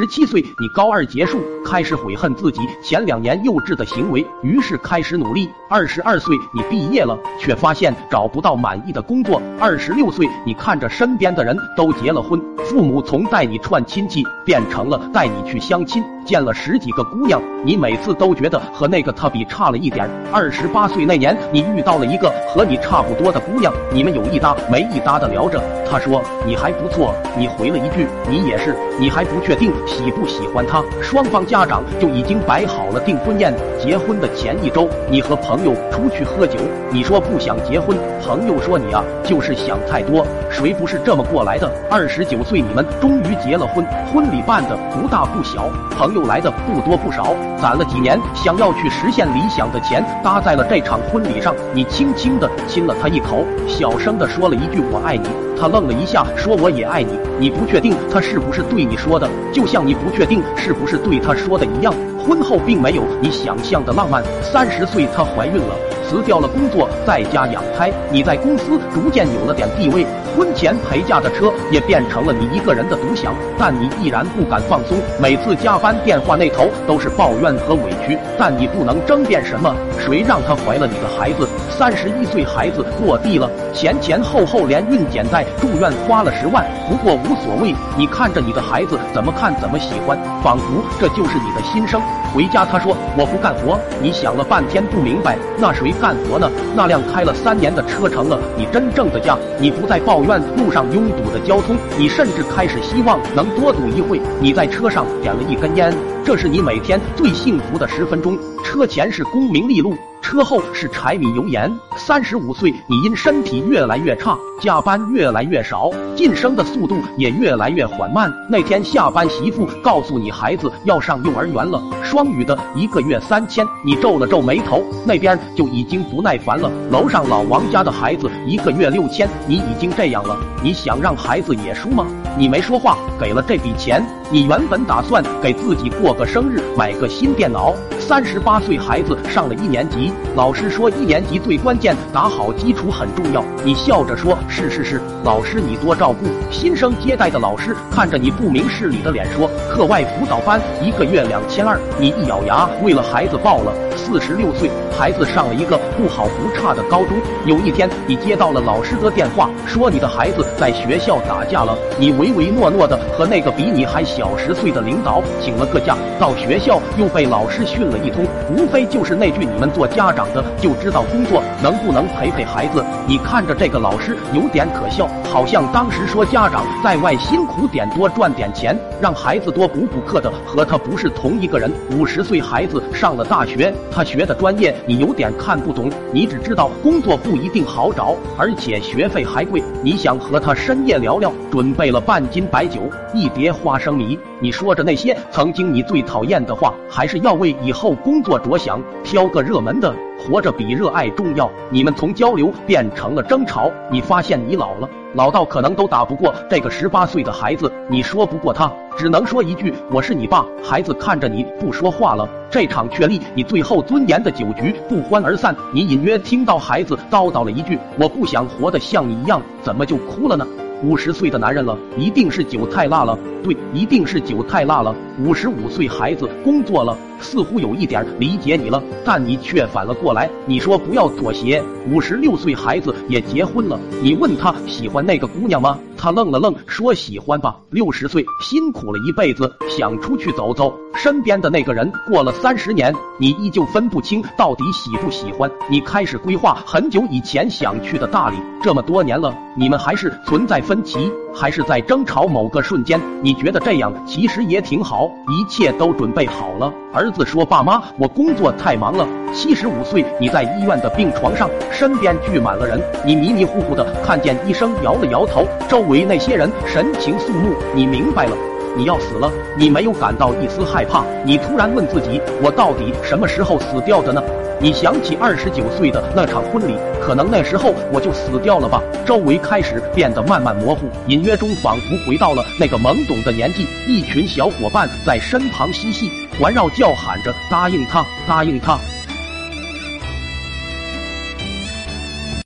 十七岁，你高二结束，开始悔恨自己前两年幼稚的行为，于是开始努力。二十二岁，你毕业了，却发现找不到满意的工作。二十六岁，你看着身边的人都结了婚，父母从带你串亲戚变成了带你去相亲，见了十几个姑娘，你每次都觉得和那个他比差了一点。二十八岁那年，你遇到了一个和你差不多的姑娘，你们有一搭没一搭的聊着，她说你还不错，你回了一句你也是，你还不确定喜不喜欢她，双方家家长就已经摆好了订婚宴。结婚的前一周，你和朋友出去喝酒，你说不想结婚，朋友说你啊就是想太多，谁不是这么过来的？二十九岁，你们终于结了婚，婚礼办的不大不小，朋友来的不多不少，攒了几年想要去实现理想的钱，搭在了这场婚礼上。你轻轻的亲了他一口，小声的说了一句我爱你。他愣了一下，说我也爱你。你不确定他是不是对你说的，就像你不确定是不是对他说说的一样。婚后并没有你想象的浪漫。三十岁，她怀孕了，辞掉了工作，在家养胎。你在公司逐渐有了点地位，婚前陪嫁的车也变成了你一个人的独享。但你依然不敢放松，每次加班电话那头都是抱怨和委屈。但你不能争辩什么，谁让她怀了你的孩子？三十一岁，孩子落地了，前前后后连孕检带住院花了十万，不过无所谓。你看着你的孩子，怎么看怎么喜欢，仿佛这就是你的心声。回家，他说我不干活。你想了半天不明白，那谁干活呢？那辆开了三年的车成了你真正的家。你不再抱怨路上拥堵的交通，你甚至开始希望能多堵一会。你在车上点了一根烟，这是你每天最幸福的十分钟。车前是功名利禄。车后是柴米油盐。三十五岁，你因身体越来越差，加班越来越少，晋升的速度也越来越缓慢。那天下班，媳妇告诉你孩子要上幼儿园了，双语的，一个月三千。你皱了皱眉头，那边就已经不耐烦了。楼上老王家的孩子一个月六千，你已经这样了，你想让孩子也输吗？你没说话，给了这笔钱。你原本打算给自己过个生日，买个新电脑。三十八岁，孩子上了一年级，老师说一年级最关键，打好基础很重要。你笑着说：“是是是，老师你多照顾。”新生接待的老师看着你不明事理的脸说：“课外辅导班一个月两千二。”你一咬牙，为了孩子报了。四十六岁，孩子上了一个不好不差的高中。有一天，你接到了老师的电话，说你的孩子在学校打架了。你唯唯诺诺的和那个比你还小十岁的领导请了个假，到学校又被老师训了一通，无非就是那句：“你们做家长的就知道工作，能不能陪陪孩子？”你看着这个老师有点可笑，好像当时说家长在外辛苦点多赚点钱，让孩子多补补课的和他不是同一个人。五十岁孩子上了大学，他学的专业你有点看不懂，你只知道工作不一定好找，而且学费还贵。你想和他深夜聊聊，准备了半斤白酒，一碟花生米。你说着那些曾经你最讨厌的话，还是要为以后工作着想，挑个热门的。活着比热爱重要。你们从交流变成了争吵。你发现你老了，老到可能都打不过这个十八岁的孩子。你说不过他，只能说一句：“我是你爸。”孩子看着你不说话了。这场确立你最后尊严的酒局不欢而散。你隐约听到孩子叨叨了一句：“我不想活得像你一样。”怎么就哭了呢？五十岁的男人了，一定是酒太辣了。对，一定是酒太辣了。五十五岁孩子工作了，似乎有一点理解你了，但你却反了过来。你说不要妥协。五十六岁孩子也结婚了，你问他喜欢那个姑娘吗？他愣了愣，说喜欢吧。六十岁辛苦了一辈子，想出去走走。身边的那个人过了三十年，你依旧分不清到底喜不喜欢。你开始规划很久以前想去的大理，这么多年了，你们还是存在分歧，还是在争吵。某个瞬间，你觉得这样其实也挺好，一切都准备好了。而子说：“爸妈，我工作太忙了。”七十五岁，你在医院的病床上，身边聚满了人，你迷迷糊糊的看见医生摇了摇头，周围那些人神情肃穆，你明白了。你要死了，你没有感到一丝害怕。你突然问自己：我到底什么时候死掉的呢？你想起二十九岁的那场婚礼，可能那时候我就死掉了吧。周围开始变得慢慢模糊，隐约中仿佛回到了那个懵懂的年纪。一群小伙伴在身旁嬉戏，环绕叫喊着：答应他，答应他。